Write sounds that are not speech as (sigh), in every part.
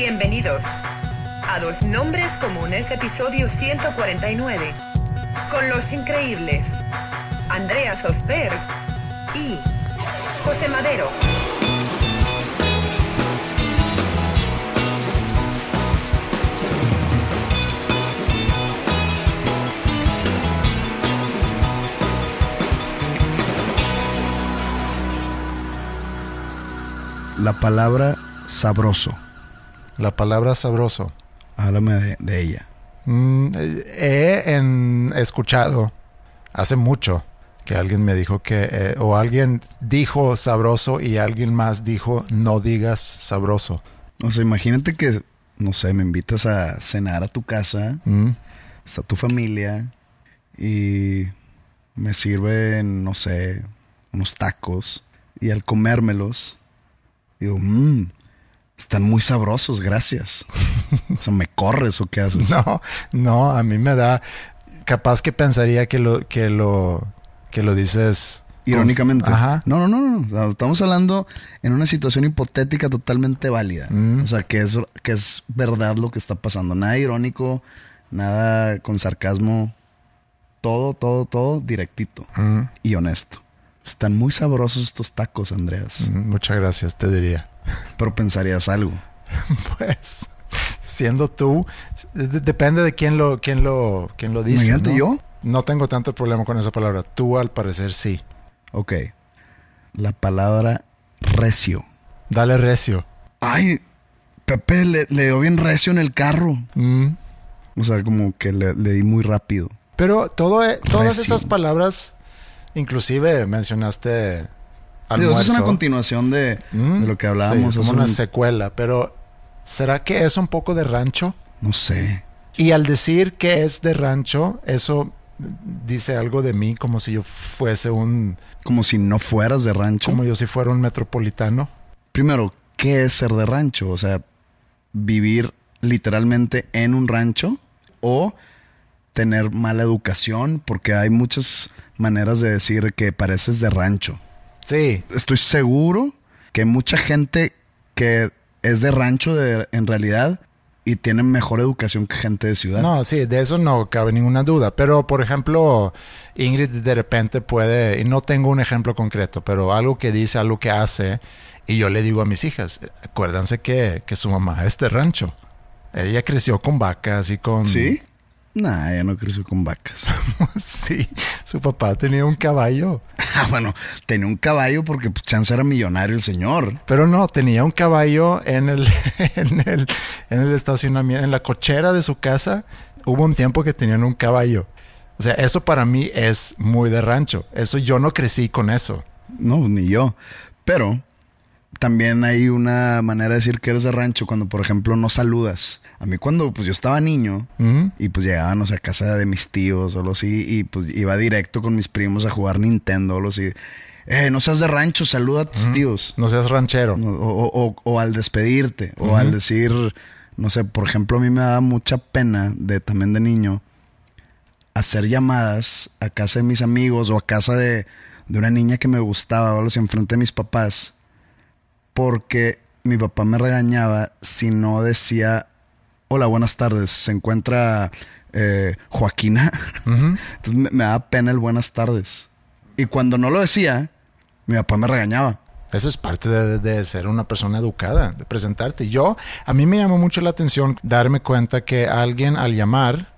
Bienvenidos a Dos Nombres Comunes, episodio 149, con los increíbles Andrea Sosper y José Madero. La palabra sabroso. La palabra sabroso. Háblame de, de ella. Mm, he en- escuchado hace mucho que alguien me dijo que, eh, o alguien dijo sabroso y alguien más dijo no digas sabroso. O sea, imagínate que, no sé, me invitas a cenar a tu casa, Mm, está tu familia y me sirven, no sé, unos tacos y al comérmelos digo, mmm, están muy sabrosos, gracias. (laughs) o sea, ¿me corres o qué haces? No, no, a mí me da, capaz que pensaría que lo, que lo, que lo dices Irónicamente. Ajá. No, no, no, no. Estamos hablando en una situación hipotética totalmente válida. Mm. O sea, que es, que es verdad lo que está pasando. Nada irónico, nada con sarcasmo. Todo, todo, todo directito Mm, y honesto. Están muy sabrosos estos tacos, Andreas. mm, muchas gracias, te diría. Pero pensarías algo. (laughs) Pues, siendo tú, de- depende de quién lo, quién lo, quién lo dice. ¿no? yo. No tengo tanto problema con esa palabra. Tú, al parecer, sí. Ok. La palabra recio. Dale recio. Ay, Pepe le, le dio bien recio en el carro. Mm. O sea, como que le, le di muy rápido. Pero todo, e- todas Recio. esas palabras, inclusive mencionaste Digo, almuerzo. eso es una continuación de, Mm, de lo que hablábamos. sí, como una un- secuela. Pero, ¿será que es un poco de rancho? No sé. Y al decir que es de rancho, eso dice algo de mí como si yo fuese un... Como si no fueras de rancho. Como yo si fuera un metropolitano. Primero, ¿qué es ser de rancho? O sea, vivir literalmente en un rancho o tener mala educación, porque hay muchas maneras de decir que pareces de rancho. Sí, Estoy seguro que mucha gente que es de rancho de- en realidad y tiene mejor educación que gente de ciudad. No, sí, de eso no cabe ninguna duda. Pero, por ejemplo, Ingrid de repente puede, y no tengo un ejemplo concreto, pero algo que dice, algo que hace, y yo le digo a mis hijas, acuérdense que, que su mamá es de rancho. Ella creció con vacas y con... ¿Sí? Nah, ella no creció con vacas. (laughs) sí, su papá tenía un caballo. ah, bueno, tenía un caballo porque pues, chance era millonario el señor. Pero no, tenía un caballo en el, (laughs) en el, en el estacionamiento, en la cochera de su casa. Hubo un tiempo que tenían un caballo. O sea, eso para mí es muy de rancho. Eso yo no crecí con eso. No, ni yo. Pero también hay una manera de decir que eres de rancho cuando, por ejemplo, no saludas. A mí cuando pues yo estaba niño y pues llegábamos a casa de mis tíos o algo así y pues iba directo con mis primos a jugar Nintendo o algo así. Eh, no seas de rancho, saluda a tus tíos. No seas ranchero. No, O, o- o- o al despedirte, o al decir, no sé, por ejemplo, a mí me daba mucha pena de también de niño hacer llamadas a casa de mis amigos o a casa de, de una niña que me gustaba, o algo así, enfrente de mis papás, porque mi papá me regañaba si no decía, hola, buenas tardes, se encuentra eh, Joaquina. (laughs) Entonces me, me daba pena el buenas tardes. Y cuando no lo decía, mi papá me regañaba. Eso es parte de, de ser una persona educada, de presentarte. Yo, a mí me llamó mucho la atención darme cuenta que alguien al llamar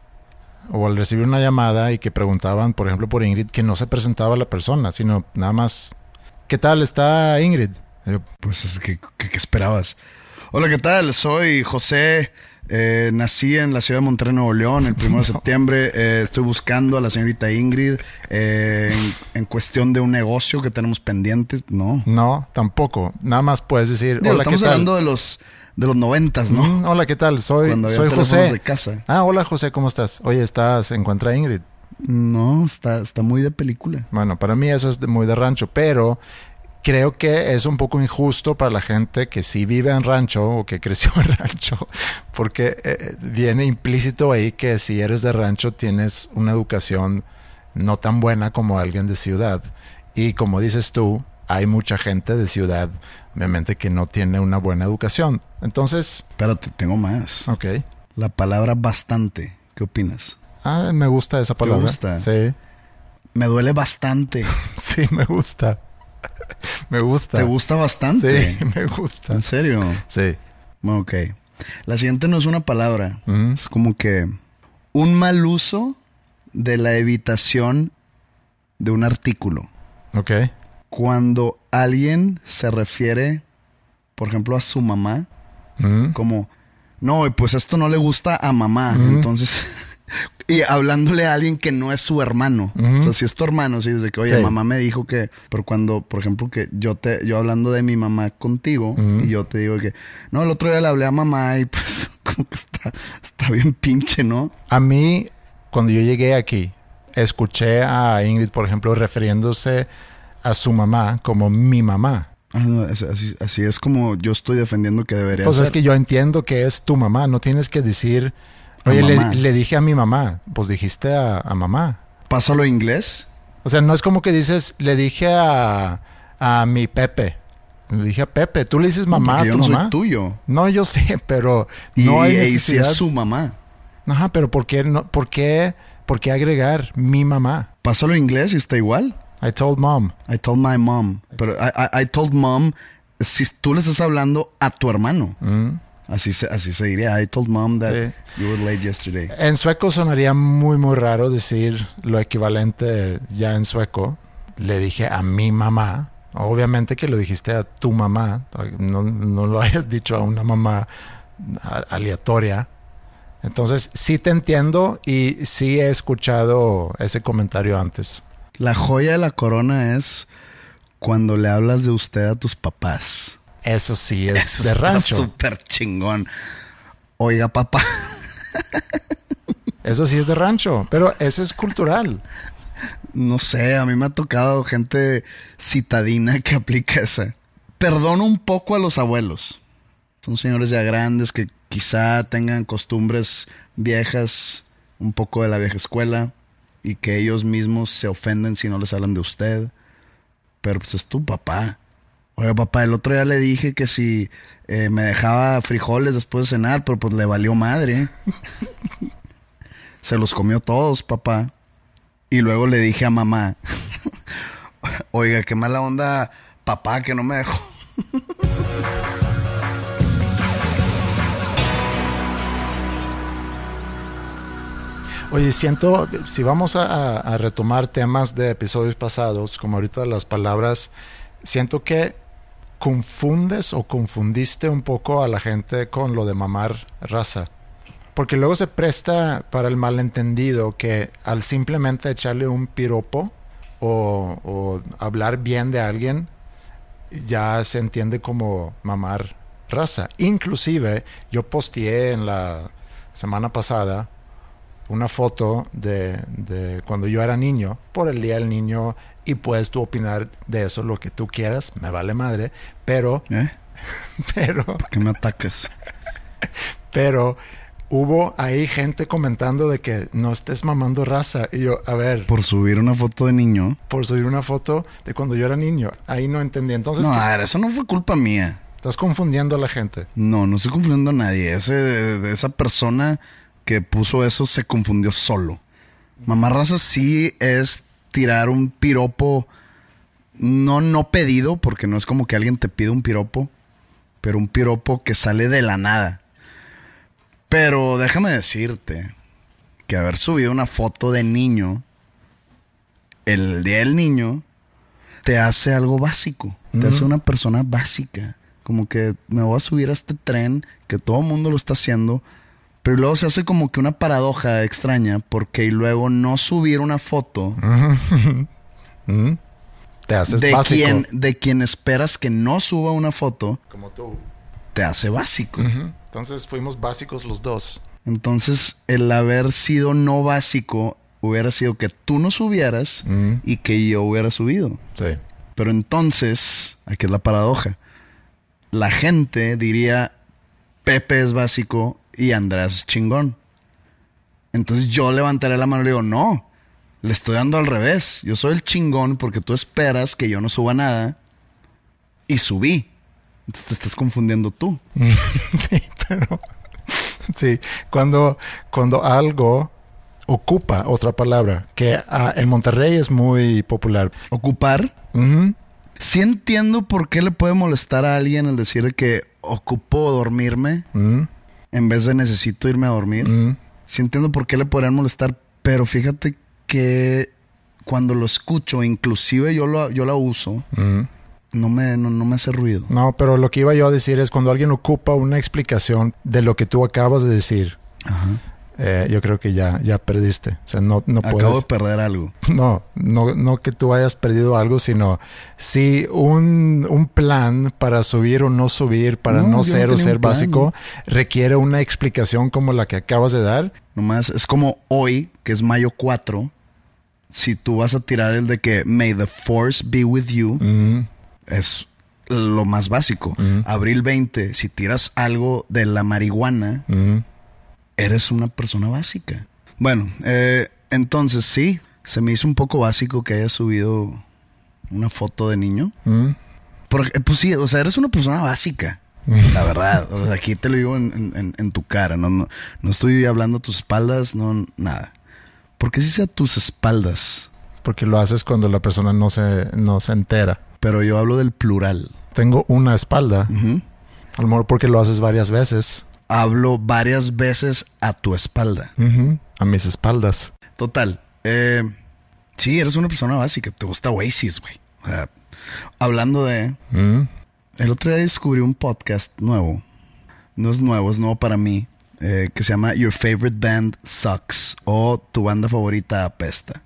o al recibir una llamada y que preguntaban, por ejemplo, por Ingrid, que no se presentaba la persona, sino nada más, ¿qué tal está Ingrid? Pues que- ¿qué esperabas? Hola, ¿qué tal? Soy José. eh, nací en la ciudad de Monterrey, Nuevo León, el 1 de (laughs) septiembre. Eh, estoy buscando a la señorita Ingrid eh, en, en cuestión de un negocio que tenemos pendientes. No. no, tampoco. Nada más puedes decir, Digo, hola, ¿qué estamos tal? hablando de los, de los noventas, ¿no? Mm, hola, ¿qué tal? Soy, Cuando había soy José. de casa. Ah, hola José, ¿cómo estás? Oye, ¿estás? ¿Se encuentra Ingrid? No, está, está muy de película. Bueno, para mí eso es de- muy de rancho, pero creo que es un poco injusto para la gente que sí vive en rancho o que creció en (laughs) rancho, porque eh, viene implícito ahí que si eres de rancho tienes una educación no tan buena como alguien de ciudad. Y como dices tú, hay mucha gente de ciudad, obviamente, que no tiene una buena educación. Entonces, Espérate, tengo más. ok. La palabra bastante. ¿Qué opinas? Ah, me gusta esa palabra. gusta? Sí, Me duele bastante. (laughs) sí, me gusta. (laughs) me gusta. ¿Te gusta bastante? Sí, (laughs) me gusta. ¿En serio? Sí. Bueno, Ok. La siguiente no es una palabra. Es como que un mal uso de la evitación de un artículo. Ok. Cuando alguien se refiere, por ejemplo, a su mamá, Mm. como, no, pues esto no le gusta a mamá. Entonces, (laughs) y hablándole a alguien que no es su hermano. O sea, si es tu hermano, sí, desde que, oye, Sí. mamá me dijo que, pero cuando, por ejemplo, que yo te, yo hablando de mi mamá contigo, y yo te digo que, no, el otro día le hablé a mamá y pues, (laughs) como que está, está bien pinche, ¿no? A mí, cuando yo llegué aquí, escuché a Ingrid, por ejemplo, refiriéndose a su mamá como mi mamá. Ah, no, así, así es como yo estoy defendiendo que debería Pues ser. es que yo entiendo que es tu mamá, no tienes que decir, oye, le, le dije a mi mamá, pues dijiste a, a mamá. Pásalo a inglés. O sea, no es como que dices, le dije a, a mi Pepe. Le dije a Pepe, tú le dices mamá porque a yo tu no mamá. soy tuyo. No, yo sé, pero Y, no hay y si necesidad. es su mamá. Ajá, pero ¿por qué, no, por, qué, ¿por qué agregar mi mamá? Pásalo a inglés y está igual. I told mom. I told my mom. Pero I, I- I told mom, si tú le estás hablando a tu hermano. Así, se, así se diría. I told mom that Sí. you were late yesterday. En sueco sonaría muy, muy raro decir lo equivalente ya en sueco. Le dije a mi mamá. Obviamente que lo dijiste a tu mamá. No, no lo (laughs) hayas dicho a una mamá aleatoria. Entonces, sí te entiendo y sí he escuchado ese comentario antes. La joya de la corona es cuando le hablas de usted a tus papás. Eso sí (laughs) es Eso de está rancho. súper chingón. Oiga, papá. (laughs) Eso sí es de rancho. Pero ese es cultural. No sé, a mí me ha tocado gente citadina que aplica esa. Perdono un poco a los abuelos. Son señores ya grandes que quizá tengan costumbres viejas, un poco de la vieja escuela, y que ellos mismos se ofenden si no les hablan de usted. Pero pues es tu papá. Oiga, papá, el otro día le dije que si eh, me dejaba frijoles después de cenar, pero pues le valió madre. se los comió todos, papá. Y luego le dije a mamá, (laughs) oiga, qué mala onda, papá, que no me dejó. Oye, siento, si vamos a, retomar temas de episodios pasados, como ahorita las palabras, siento que confundes o confundiste un poco a la gente con lo de mamar raza. Porque luego se presta para el malentendido que al simplemente echarle un piropo o, hablar bien de alguien, ya se entiende como mamar raza. Inclusive yo posteé en la semana pasada una foto de, de cuando yo era niño, por el Día del Niño, y puedes tú opinar de eso lo que tú quieras, me vale madre, pero, ¿Eh? (laughs) pero, ¿Por qué me atacas? (laughs) pero hubo ahí gente comentando de que no estés mamando raza. Y yo, a ver, Por subir una foto de niño. por subir una foto de cuando yo era niño, ahí no entendí. Entonces, No, ¿qué? a ver, eso no fue culpa mía. estás confundiendo a la gente. No, no estoy confundiendo a nadie. Ese, esa persona que puso eso se confundió solo. Mamá raza sí es tirar un piropo no, no pedido, porque no es como que alguien te pide un piropo, pero un piropo que sale de la nada. Pero déjame decirte que haber subido una foto de niño el día del niño te hace algo básico, te hace una persona básica. Como que me voy a subir a este tren que todo el mundo lo está haciendo, pero luego se hace como que una paradoja extraña porque luego no subir una foto (laughs) Mm. Te haces de básico. quien, de quien esperas que no suba una foto, Como tú. te hace básico. Entonces fuimos básicos los dos. Entonces, el haber sido no básico hubiera sido que tú no subieras y que yo hubiera subido. Sí. Pero entonces, aquí es la paradoja. La gente diría, Pepe es básico y Andrés es chingón. Entonces yo levantaré la mano y le digo, no, le estoy dando al revés. Yo soy el chingón porque tú esperas que yo no suba nada y subí. Entonces te estás confundiendo tú. (laughs) sí, pero sí, cuando, cuando algo ocupa otra palabra, que ah, en Monterrey es muy popular. Ocupar. Ujú. Sí entiendo por qué le puede molestar a alguien el decir que ocupo dormirme en vez de necesito irme a dormir. mm, Sí entiendo por qué le podrían molestar, pero fíjate que cuando lo escucho, inclusive yo lo, yo la uso, mm. no me, no, no me hace ruido. No, pero lo que iba yo a decir es cuando alguien ocupa una explicación de lo que tú acabas de decir, Ajá. Eh, yo creo que ya, ya perdiste. O sea, no, no Acabo puedes. de perder algo. (laughs) No, no, no que tú hayas perdido algo, sino si un, un plan para subir o no subir, para No, no, yo no ser o ser básico, requiere una explicación como la que acabas de dar. Nomás es como hoy, que es mayo 4, si tú vas a tirar el de que May the Force be with you, Mm, es lo más básico. Abril 20, si tiras algo de la marihuana, mm. Eres una persona básica. Bueno, eh, entonces sí, se me hizo un poco básico que hayas subido una foto de niño. Mm. Porque, pues sí, o sea, eres una persona básica. La verdad, o sea, aquí te lo digo en, en- en- en tu cara, no, no, no estoy hablando a tus espaldas, no, nada. Porque sí sea a tus espaldas, Porque lo haces cuando la persona no se, no se entera. pero yo hablo del plural. Tengo una espalda, a lo mejor porque lo haces varias veces. Hablo varias veces a tu espalda. A mis espaldas. Total. Eh, sí, eres una persona básica. Te gusta Oasis, güey. O sea, hablando de... Mm. El otro día descubrí un podcast nuevo. No es nuevo, es nuevo para mí. eh, que se llama Your Favorite Band Sucks. O Tu banda favorita apesta.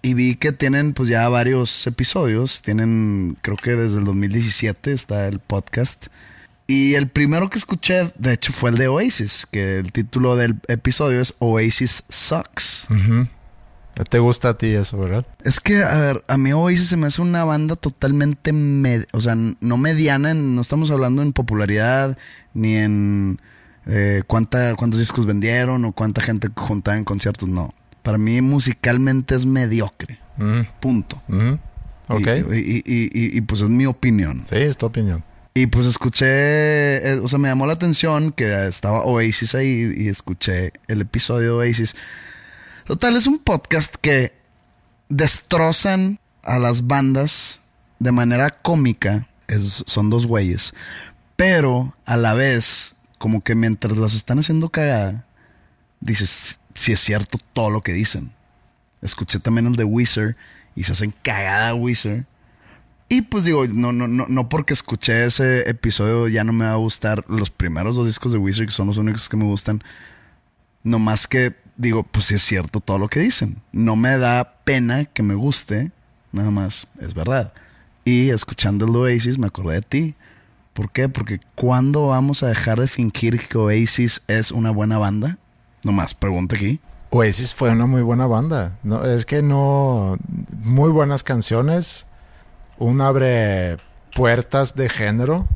Y vi que tienen pues ya varios episodios. Tienen, creo que desde el 2017 está el podcast. Y el primero que escuché, de hecho, fue el de Oasis. Que el título del episodio es Oasis Sucks. ¿Te gusta a ti eso, verdad? Es que, a ver, a mí Oasis se me hace una banda totalmente, o sea, no mediana, en- no estamos hablando en popularidad, ni en eh, cuánta, cuántos discos vendieron o cuánta gente juntaba en conciertos, no. Para mí musicalmente es mediocre, Mm, punto. mm. Ok. Y, y- y- y- y, pues es mi opinión. Sí, es tu opinión. Y pues escuché, eh, o sea, me llamó la atención que estaba Oasis ahí y escuché el episodio de Oasis. Total, es un podcast que destrozan a las bandas de manera cómica. Son dos güeyes. Pero a la vez, como que mientras las están haciendo cagada, dices, si es cierto todo lo que dicen. Escuché también el de Wizard y se hacen cagada Wizard. Y pues digo, no, no, no, no porque escuché ese episodio ya no me va a gustar los primeros dos discos de Wizard, que son los únicos que me gustan. No más que digo, pues sí es cierto todo lo que dicen. No me da pena que me guste, nada más, es verdad. Y escuchando el Oasis me acordé de ti. ¿Por qué? Porque ¿cuándo vamos a dejar de fingir que Oasis es una buena banda? Nomás, pregunta aquí. Oasis fue una muy buena banda. No, es que no. Muy buenas canciones. Un abre puertas de género.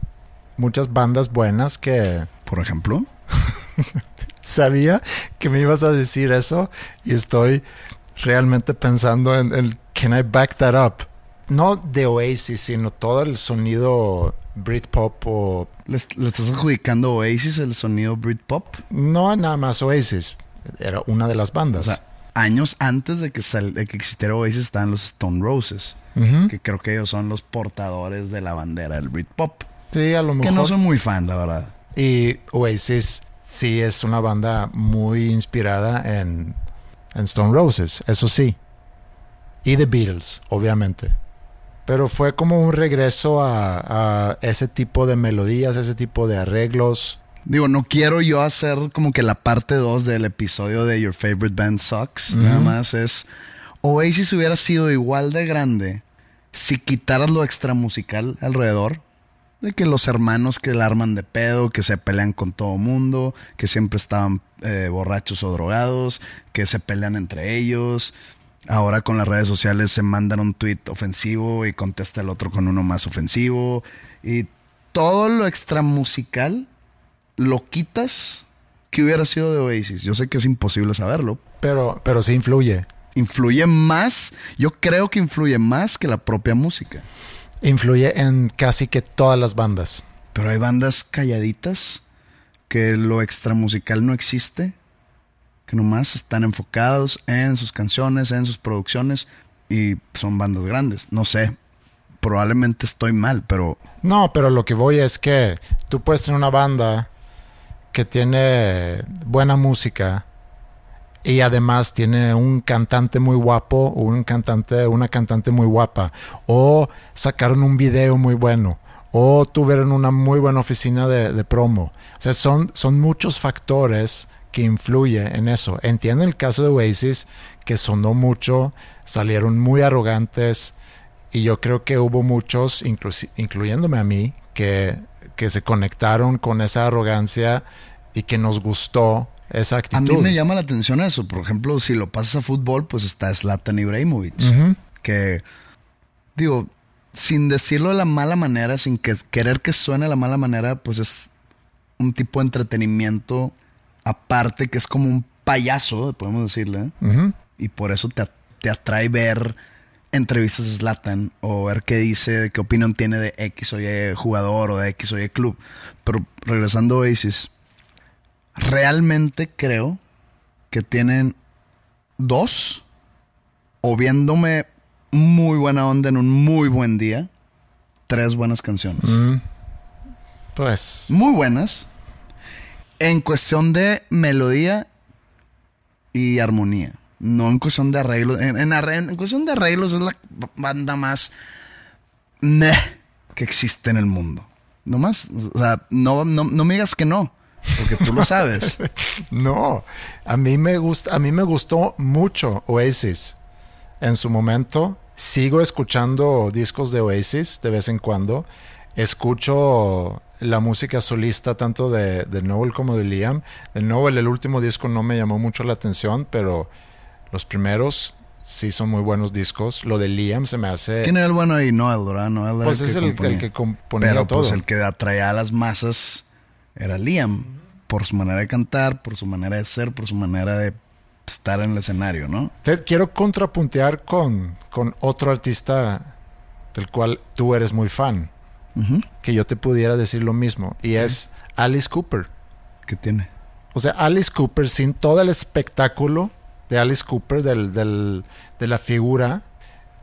Muchas bandas buenas que Por ejemplo. (laughs) sabía que me ibas a decir eso y estoy realmente pensando en el can I back that up. No de Oasis, sino todo el sonido Britpop o ¿Le, le estás adjudicando Oasis el sonido Britpop? no nada más Oasis. Era una de las O bandas. sea, años antes de que, sal- de que existiera Oasis estaban los Stone Roses, que creo que ellos son los portadores de la bandera del Britpop. Sí, a lo Que mejor. no soy muy fan, la verdad. Y Oasis sí es una banda muy inspirada en, en Stone Roses, eso sí. Y The Beatles, obviamente. Pero fue como un regreso a, a ese tipo de melodías, ese tipo de arreglos. Digo, no quiero yo hacer como que la parte 2 del episodio de Your Favorite Band Sucks. Nada más es. Oasis hubiera sido igual de grande si quitaras lo extra musical alrededor. De que los hermanos que la arman de pedo, que se pelean con todo mundo, que siempre estaban eh, borrachos o drogados, que se pelean entre ellos. Ahora con las redes sociales se mandan un tweet ofensivo y contesta el otro con uno más ofensivo. Y todo lo extra musical lo quitas que hubiera sido de Oasis. Yo sé que es imposible saberlo. Pero, pero sí influye. Influye más, yo creo que influye más que la propia música. Influye en casi que todas las bandas. Pero hay bandas calladitas que lo extra musical no existe, que nomás están enfocados en sus canciones, en sus producciones y son bandas grandes. No sé, probablemente estoy mal, pero No, pero lo que voy es que tú puedes tener una banda que tiene buena música y además tiene un cantante muy guapo un cantante, una cantante muy guapa o sacaron un video muy bueno o tuvieron una muy buena oficina de, promo. O sea, son, son muchos factores que influyen en eso. Entiendo el caso de Oasis que sonó mucho, salieron muy arrogantes, y yo creo que hubo muchos, incluyéndome a mí, que, que se conectaron con esa arrogancia y que nos gustó esa a actitud. mí me llama la atención eso. Por ejemplo, si lo pasas a fútbol, pues está Zlatan Ibrahimovic. Que digo, sin decirlo de la mala manera, sin que, querer que suene de la mala manera, pues es un tipo de entretenimiento aparte que es como un payaso, podemos decirle, y por eso te, te atrae ver entrevistas de Zlatan o ver qué dice, qué opinión tiene de X o Y jugador o de X o Y club. Pero regresando a Oasis, realmente creo que tienen dos o viéndome muy buena onda en un muy buen día, tres buenas canciones. Mm. Pues, Muy buenas. En cuestión de melodía y armonía. No en cuestión de arreglos. En, en cuestión de arreglos es la banda más meh que existe en el mundo. No más. O sea, no, no, no me digas que no. Porque tú lo (laughs) sabes. no, a mí me gusta, a mí me gustó mucho Oasis en su momento. Sigo escuchando discos de Oasis de vez en cuando. Escucho la música solista tanto de, de Noel como de Liam. De Noel, el último disco no me llamó mucho la atención, pero los primeros sí son muy buenos discos. Lo de Liam se me hace... ¿Quién era el bueno ahí? Noel, ¿verdad? Noel era Pues el es que el, el que componía Pero todo. pues el que atraía a las masas era Liam. Por su manera de cantar, por su manera de ser, por su manera de estar en el escenario, ¿no? Te quiero contrapuntear con, con otro artista del cual tú eres muy fan. Que yo te pudiera decir lo mismo. Y es Alice Cooper. ¿Qué tiene? O sea, Alice Cooper, sin todo el espectáculo de Alice Cooper, del, del- de la figura,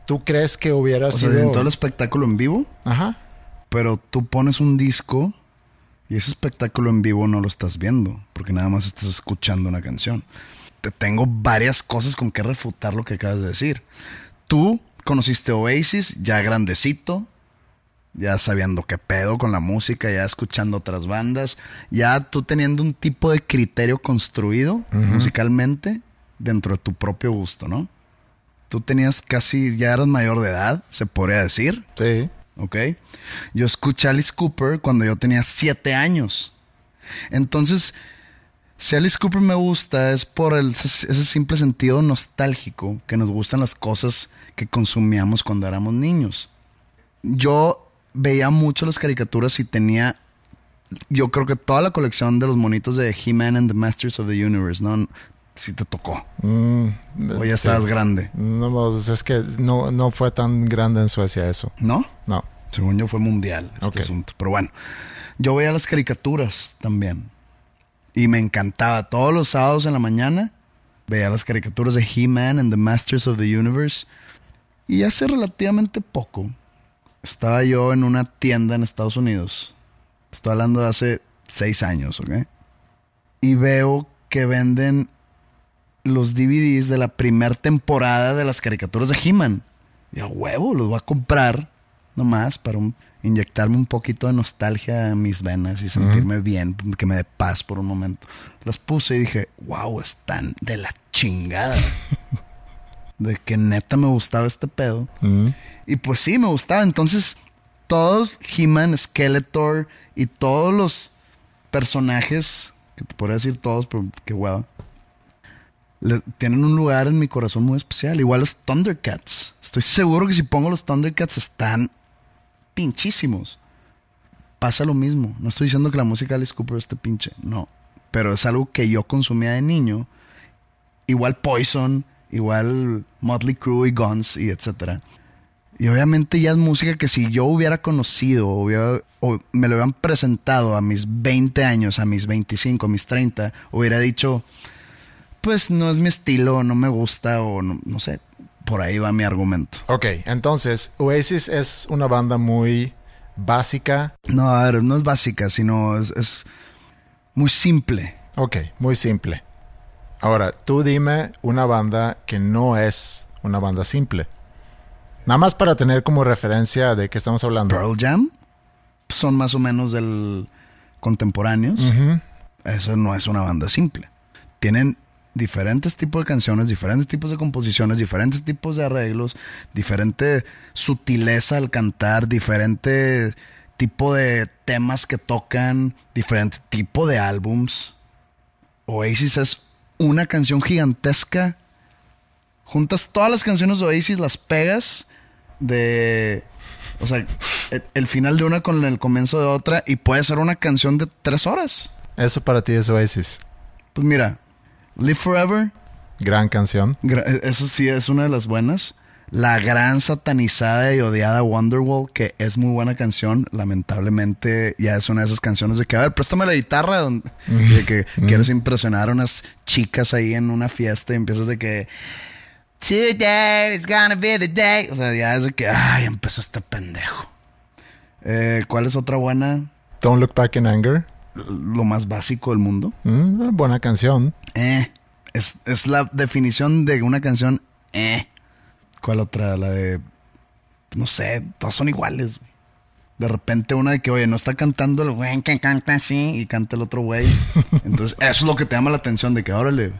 ¿tú crees que hubiera O sea, sido... en todo el espectáculo en vivo, Ajá. pero tú pones un disco y ese espectáculo en vivo no lo estás viendo, porque nada más estás escuchando una canción. Te tengo varias cosas con que refutar lo que acabas de decir. Tú conociste Oasis ya grandecito, ya sabiendo qué pedo con la música, ya escuchando otras bandas, ya tú teniendo un tipo de criterio construido musicalmente dentro de tu propio gusto, ¿no? Tú tenías casi, ya eras mayor de edad, se podría decir. Sí. ¿ok? Yo escuché a Alice Cooper cuando yo tenía siete años. Entonces, si Alice Cooper me gusta es por el- ese ese simple sentido nostálgico que nos gustan las cosas que consumíamos cuando éramos niños. Yo veía mucho las caricaturas y tenía, yo creo que toda la colección de los monitos de He-Man and the Masters of the Universe, ¿no? Si te tocó. Mm, O ya sí. estabas grande, No, pues es que no, no fue tan grande en Suecia eso. ¿no? No. Según yo fue mundial este asunto. Pero bueno, yo veía las caricaturas también. Y me encantaba. Todos los sábados en la mañana veía las caricaturas de He-Man and the Masters of the Universe. Y hace relativamente poco estaba yo en una tienda en Estados Unidos. Estoy hablando de hace seis años, ¿ok? Y veo que venden los DVDs de la primera temporada de las caricaturas de He-Man. Y a huevo, los voy a comprar nomás para un- inyectarme un poquito de nostalgia a mis venas y sentirme bien, que me dé paz por un momento. Las puse y dije, wow, están de la chingada. (laughs) de que neta me gustaba este pedo. Y pues sí, me gustaba. Entonces, todos He-Man, Skeletor y todos los personajes, que te podría decir todos, pero qué hueva, tienen un lugar en mi corazón muy especial. Igual los Thundercats. Estoy seguro que si pongo los Thundercats están pinchísimos. Pasa lo mismo. No estoy diciendo que la música de Alice Cooper esté pinche. No. Pero es algo que yo consumía de niño. Igual Poison, igual Motley Crue y Guns y etcétera. Y obviamente ya es música que si yo hubiera conocido hubiera- o me lo hubieran presentado a mis 20 años, a mis 25, a mis 30, hubiera dicho, pues no es mi estilo, no me gusta o no, no sé. Por ahí va mi argumento. Ok, entonces Oasis es una banda muy básica. No, a ver, no es básica, sino es, es muy simple. Ok, muy simple. Ahora, tú dime una banda que no es una banda simple. Nada más para tener como referencia de qué estamos hablando. Pearl Jam son más o menos del contemporáneos. Eso no es una banda simple. Tienen diferentes tipos de canciones, diferentes tipos de composiciones, diferentes tipos de arreglos, diferente sutileza al cantar, diferente tipo de temas que tocan, diferente tipo de álbums. Oasis es una canción gigantesca. Juntas todas las canciones de Oasis, las pegas de... O sea, el, el final de una con el comienzo de otra y puede ser una canción de tres horas. Eso para ti es Oasis. Pues mira, Live Forever, Gran canción. gra- eso sí es una de las buenas. La gran satanizada y odiada Wonderwall, que es muy buena canción, lamentablemente ya es una de esas canciones de que, a ver, préstame la guitarra, de que (laughs) quieres impresionar a unas chicas ahí en una fiesta y empiezas de que, Today is gonna be the day. O sea, ya es de que, ay, empezó este pendejo. Eh, ¿Cuál es otra buena? Don't Look Back in Anger. Lo más básico del mundo. Mm, buena canción. Eh. Es, es la definición de una canción. Eh. ¿Cuál otra? La de. No sé, todas son iguales. güey. De repente una de que, oye, no está cantando el güey que canta así y canta el otro güey. (laughs) Entonces, eso es lo que te llama la atención de que, órale.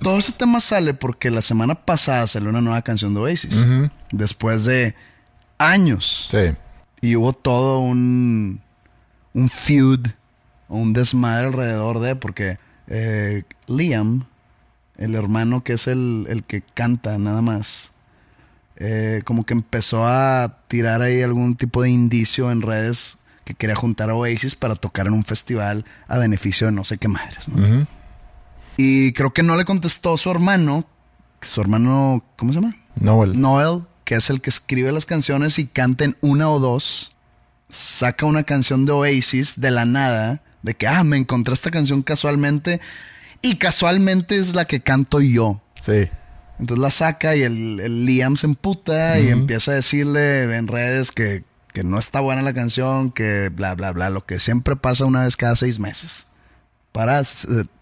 Todo ese tema sale porque la semana pasada salió una nueva canción de Oasis. Después de años. Sí. Y hubo todo un, un feud, un desmadre alrededor de, porque eh, Liam, el hermano que es el, el que canta nada más, eh, como que empezó a tirar ahí algún tipo de indicio en redes que quería juntar a Oasis para tocar en un festival a beneficio de no sé qué madres. ¿no? Y creo que no le contestó su hermano, su hermano, ¿cómo se llama? Noel. Noel, que es el que escribe las canciones y canta en una o dos, saca una canción de Oasis de la nada, de que, ah, me encontré esta canción casualmente y casualmente es la que canto yo. Sí. Entonces la saca y el, el Liam se emputa y empieza a decirle en redes que, que no está buena la canción, que bla, bla, bla, lo que siempre pasa una vez cada seis meses para eh,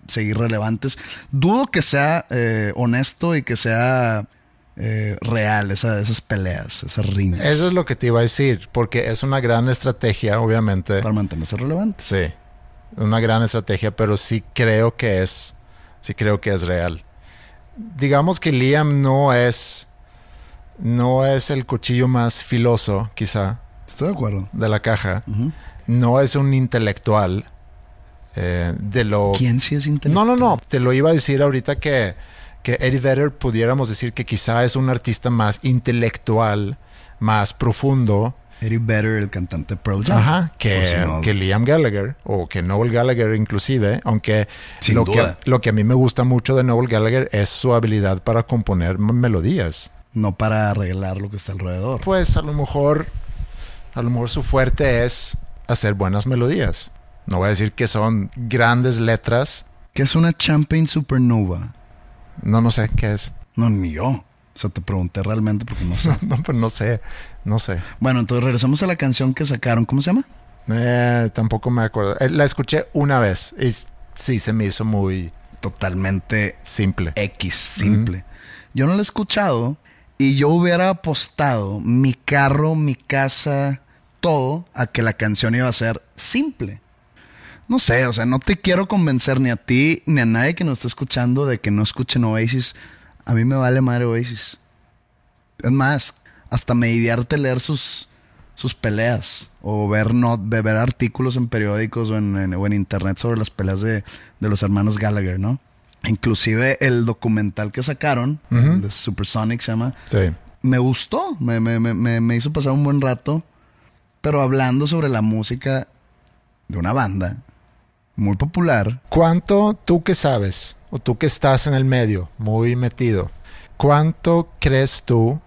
seguir relevantes. Dudo que sea eh, honesto y que sea eh, real esa, esas peleas, esas rings. Eso es lo que te iba a decir, porque es una gran estrategia, obviamente. Para mantenerse relevantes. Sí. Una gran estrategia, pero sí creo que es, sí creo que es real. Digamos que Liam no es, no es el cuchillo más filoso, quizá, Estoy de acuerdo. de la caja. No es un intelectual eh, de lo... ¿Quién sí es No, intelectual? no, no. Te lo iba a decir ahorita que, que Eddie Vedder pudiéramos decir que quizá es un artista más intelectual, más profundo, Eddie Vedder, el cantante Pearl Jam. Ajá, que, Por si no- que Liam Gallagher o que Noel Gallagher inclusive, aunque lo duda. que, lo que a mí me gusta mucho de Noel Gallagher es su habilidad para componer melodías. No para arreglar lo que está alrededor. Pues a lo mejor, a lo mejor su fuerte es hacer buenas melodías. No voy a decir que son grandes letras. ¿Qué es una Champagne Supernova? No, no sé qué es. No, ni yo. O sea, te pregunté realmente porque no sé. (laughs) No, pero no sé. No sé. bueno, entonces regresamos a la canción que sacaron. ¿Cómo se llama? Eh, tampoco me acuerdo. Eh, La escuché una vez y sí se me hizo muy Totalmente simple. X, simple. Yo no la he escuchado y yo hubiera apostado mi carro, mi casa, todo a que la canción iba a ser simple. No sé, o sea, no te quiero convencer ni a ti ni a nadie que nos esté escuchando de que no escuchen Oasis. A mí me vale madre Oasis. Es más, hasta me divierte leer sus, sus peleas o ver, no, ver artículos en periódicos o en, en- o en internet sobre las peleas de, de los hermanos Gallagher, ¿no? Inclusive el documental que sacaron, de Supersonic se llama, Sí. me gustó, me, me- me- me- me hizo pasar un buen rato, pero hablando sobre la música de una banda muy popular, ¿Cuánto tú que sabes, o tú que estás en el medio, muy metido, cuánto crees tú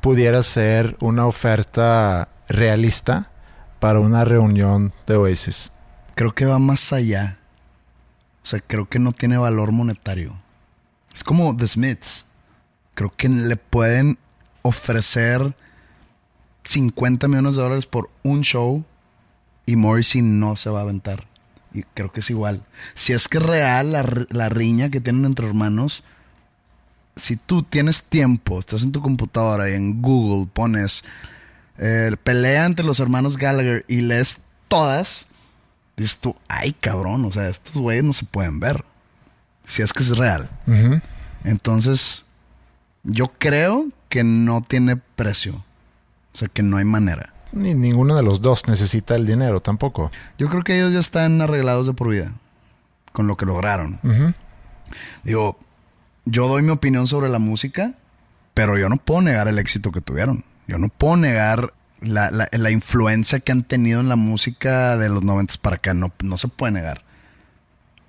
pudiera ser una oferta realista para una reunión de Oasis? creo que va más allá. O sea, creo que no tiene valor monetario. Es como The Smiths. Creo que le pueden ofrecer 50 millones de dólares por un show y Morrissey no se va a aventar. Y creo que es igual. Si es que es real la, la riña que tienen entre hermanos, si tú tienes tiempo, estás en tu computadora y en Google pones eh, pelea entre los hermanos Gallagher y lees todas, dices tú, ay cabrón, o sea, estos güeyes no se pueden ver. Si es que es real. Entonces, yo creo que no tiene precio. O sea, que no hay manera. Ni ninguno de los dos necesita el dinero tampoco. Yo creo que ellos ya están arreglados de por vida con lo que lograron. Digo, yo doy mi opinión sobre la música, pero yo no puedo negar el éxito que tuvieron. Yo no puedo negar la, la- la influencia que han tenido en la música de los noventas para acá. No, no se puede negar.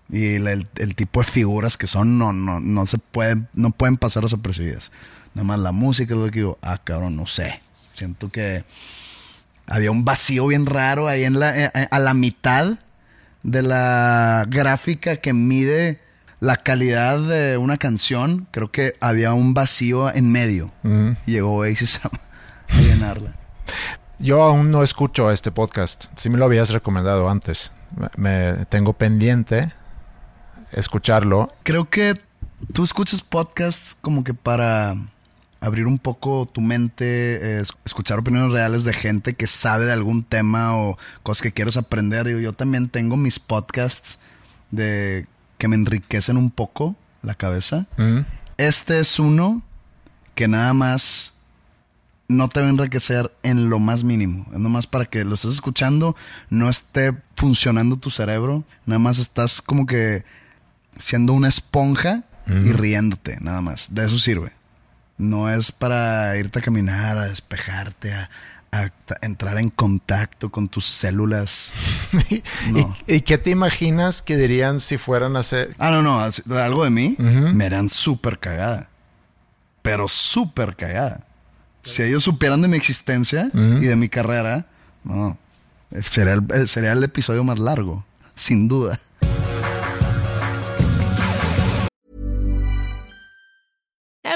Y el, el- el tipo de figuras que son no, no, no se pueden, no pueden pasar desapercibidas. Nada más la música es lo que digo, ah, cabrón, no sé. Siento que había un vacío bien raro ahí en la, eh, eh, a la mitad de la gráfica que mide la calidad de una canción. Creo que había un vacío en medio. Y Llegó Oasis a, a llenarla. Yo aún no escucho este podcast. Si me lo habías recomendado antes. Me tengo pendiente escucharlo. Creo que tú escuchas podcasts como que para abrir un poco tu mente, eh, es- escuchar opiniones reales de gente que sabe de algún tema o cosas que quieres aprender. Digo, yo también tengo mis podcasts de que me enriquecen un poco la cabeza. Este es uno que nada más no te va a enriquecer en lo más mínimo. Es nomás para que lo estés escuchando, no esté funcionando tu cerebro. Nada más estás como que siendo una esponja y riéndote, nada más. De eso sirve. No es para irte a caminar, a despejarte, a, entrar en contacto con tus células. (laughs) ¿Y, No. y qué te imaginas que dirían si fueran a hacer... Ah, no, no, algo de mí me eran súper cagada. Pero súper cagada. Si ellos supieran de mi existencia y de mi carrera, no. Sería el, sería el episodio más largo, sin duda.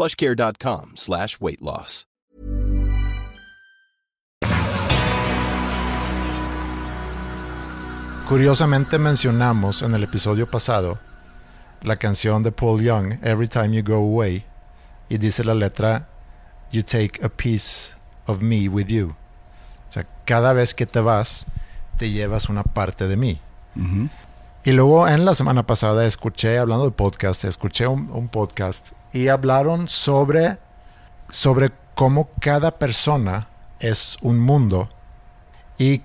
plushcare.com slash weight loss. Curiosamente mencionamos en el episodio pasado la canción de Paul Young, Every Time You Go Away, y dice la letra, you take a piece of me with you. O sea, cada vez que te vas, te llevas una parte de mí. Y luego en la semana pasada escuché, hablando de podcast, escuché un, podcast y hablaron sobre, sobre cómo cada persona es un mundo y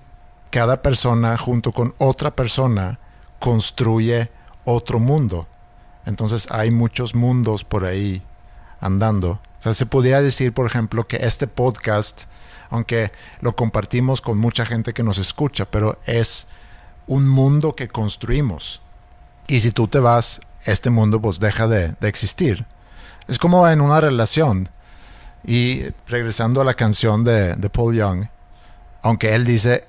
cada persona junto con otra persona construye otro mundo. Entonces hay muchos mundos por ahí andando. O sea, se podría decir, por ejemplo, que este podcast, aunque lo compartimos con mucha gente que nos escucha, pero es un mundo que construimos. Y si tú te vas, este mundo pues deja de, de existir. Es como en una relación. Y regresando a la canción de, de Paul Young, aunque él dice,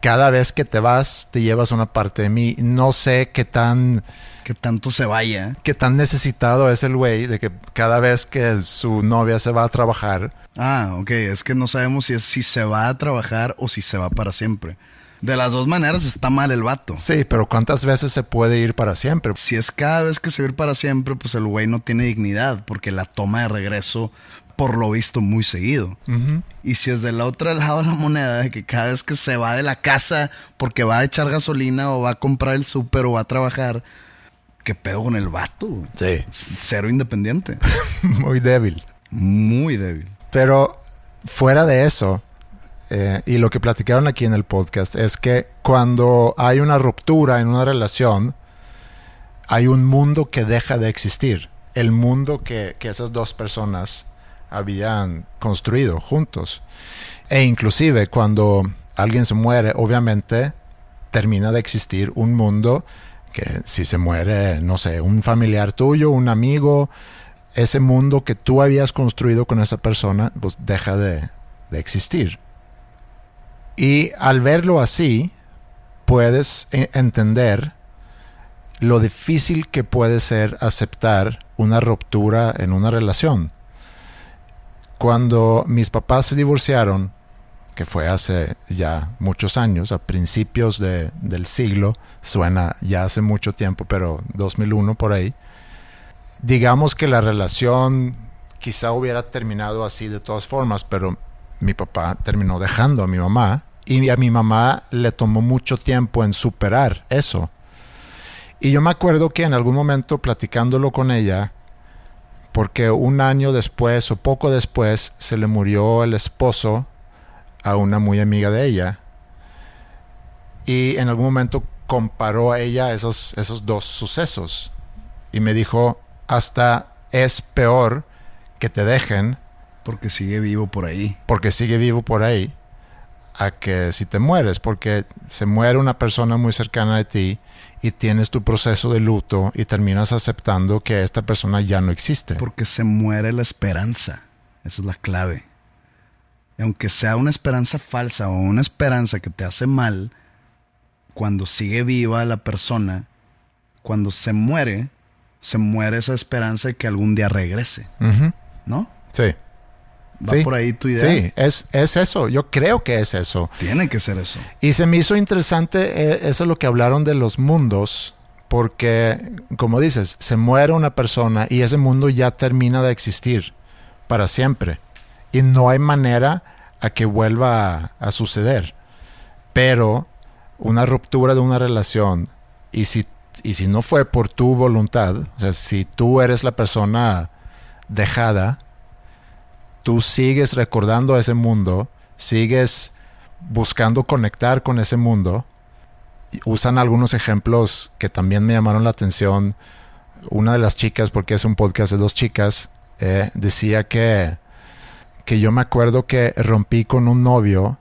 cada vez que te vas, te llevas una parte de mí. No sé qué tan... Que tanto se vaya. Qué tan necesitado es el güey de que cada vez que su novia se va a trabajar. Ah, ok. Es que no sabemos si es si se va a trabajar o si se va para siempre. De las dos maneras está mal el vato. Sí, pero ¿cuántas veces se puede ir para siempre? Si es cada vez que se va a ir para siempre, pues el güey no tiene dignidad, porque la toma de regreso, por lo visto, muy seguido. Y si es del otro lado de la moneda, de que cada vez que se va de la casa porque va a echar gasolina o va a comprar el súper o va a trabajar, ¿qué pedo con el vato? Sí. Cero independiente. (laughs) Muy débil. Muy débil. Pero fuera de eso, eh, y lo que platicaron aquí en el podcast, es que cuando hay una ruptura en una relación, hay un mundo que deja de existir. El mundo que, que esas dos personas habían construido juntos. E inclusive cuando alguien se muere, obviamente termina de existir un mundo que si se muere, no sé, un familiar tuyo, un amigo, ese mundo que tú habías construido con esa persona, pues deja de, de existir. Y al verlo así, puedes e- entender lo difícil que puede ser aceptar una ruptura en una relación. Cuando mis papás se divorciaron, que fue hace ya muchos años, a principios de- del siglo, suena ya hace mucho tiempo, pero 2001 por ahí, digamos que la relación quizá hubiera terminado así de todas formas, pero mi papá terminó dejando a mi mamá y a mi mamá le tomó mucho tiempo en superar eso. Y yo me acuerdo que en algún momento platicándolo con ella, porque un año después o poco después se le murió el esposo a una muy amiga de ella. Y en algún momento comparó a ella esos, esos dos sucesos. Y me dijo, hasta es peor que te dejen Porque sigue vivo por ahí. porque sigue vivo por ahí a que si te mueres, porque se muere una persona muy cercana a ti y tienes tu proceso de luto y terminas aceptando que esta persona ya no existe. Porque se muere la esperanza. Esa es la clave. Y aunque sea una esperanza falsa o una esperanza que te hace mal, cuando sigue viva la persona, cuando se muere, se muere esa esperanza de que algún día regrese. ¿No? Sí. ¿Va Sí. por ahí tu idea? Sí, es, es eso. Yo creo que es eso. Tiene que ser eso. Y se me hizo interesante eh, eso lo que hablaron de los mundos, porque, como dices, se muere una persona y ese mundo ya termina de existir para siempre. Y no hay manera a que vuelva a, a suceder. Pero una ruptura de una relación, y si, y si no fue por tu voluntad, o sea, si tú eres la persona dejada, tú sigues recordando ese mundo, sigues buscando conectar con ese mundo. Usan algunos ejemplos que también me llamaron la atención. Una de las chicas, porque es un podcast de dos chicas, eh, decía que, que yo me acuerdo que rompí con un novio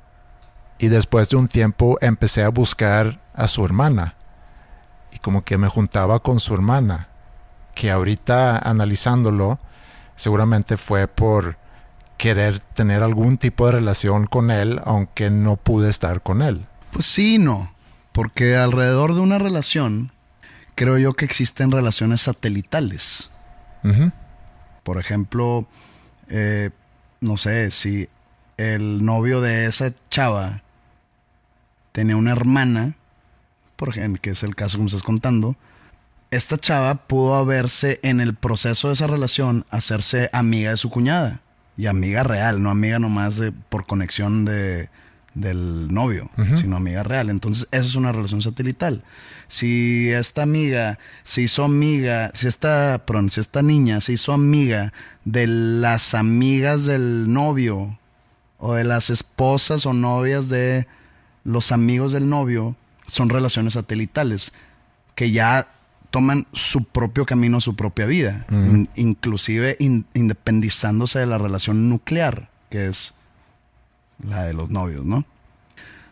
y después de un tiempo empecé a buscar a su hermana. Y como que me juntaba con su hermana. Que ahorita analizándolo, seguramente fue por querer tener algún tipo de relación con él, aunque no pude estar con él. Pues sí no. Porque alrededor de una relación, creo yo que existen relaciones satelitales. Por ejemplo, eh, no sé, si el novio de esa chava tenía una hermana, por ejemplo, que es el caso que me estás contando, esta chava pudo haberse en el proceso de esa relación hacerse amiga de su cuñada y amiga real, no amiga nomás de, por conexión de, del novio, sino amiga real. Entonces, esa es una relación satelital. Si esta amiga se hizo amiga, si esta, perdón, si esta niña se hizo amiga de las amigas del novio o de las esposas o novias de los amigos del novio, son relaciones satelitales que ya toman su propio camino, su propia vida, in- inclusive in- independizándose de la relación nuclear, que es la de los novios, ¿no?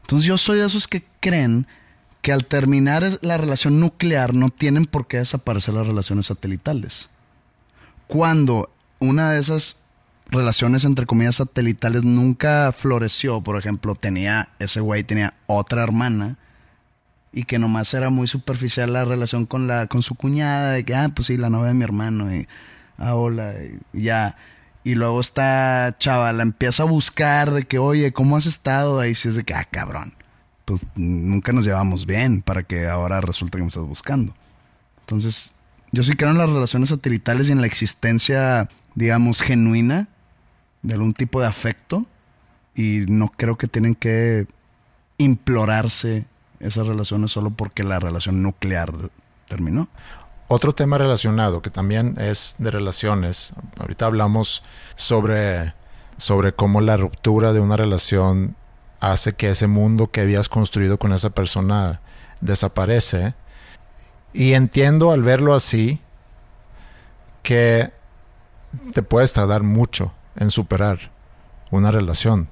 Entonces yo soy de esos que creen que al terminar la relación nuclear no tienen por qué desaparecer las relaciones satelitales. Cuando una de esas relaciones entre comillas satelitales nunca floreció, por ejemplo, tenía ese güey tenía otra hermana y que nomás era muy superficial la relación con la con su cuñada de que ah pues sí la novia de mi hermano y ah hola y ya y luego esta chava la empieza a buscar de que oye cómo has estado ahí si es de que ah cabrón pues nunca nos llevamos bien para que ahora resulte que me estás buscando entonces yo sí creo en las relaciones satelitales y en la existencia digamos genuina de algún tipo de afecto y no creo que tienen que implorarse esas relaciones solo porque la relación nuclear terminó. Otro tema relacionado que también es de relaciones. Ahorita hablamos sobre, sobre cómo la ruptura de una relación hace que ese mundo que habías construido con esa persona desaparece. Y entiendo al verlo así que te puedes tardar mucho en superar una relación.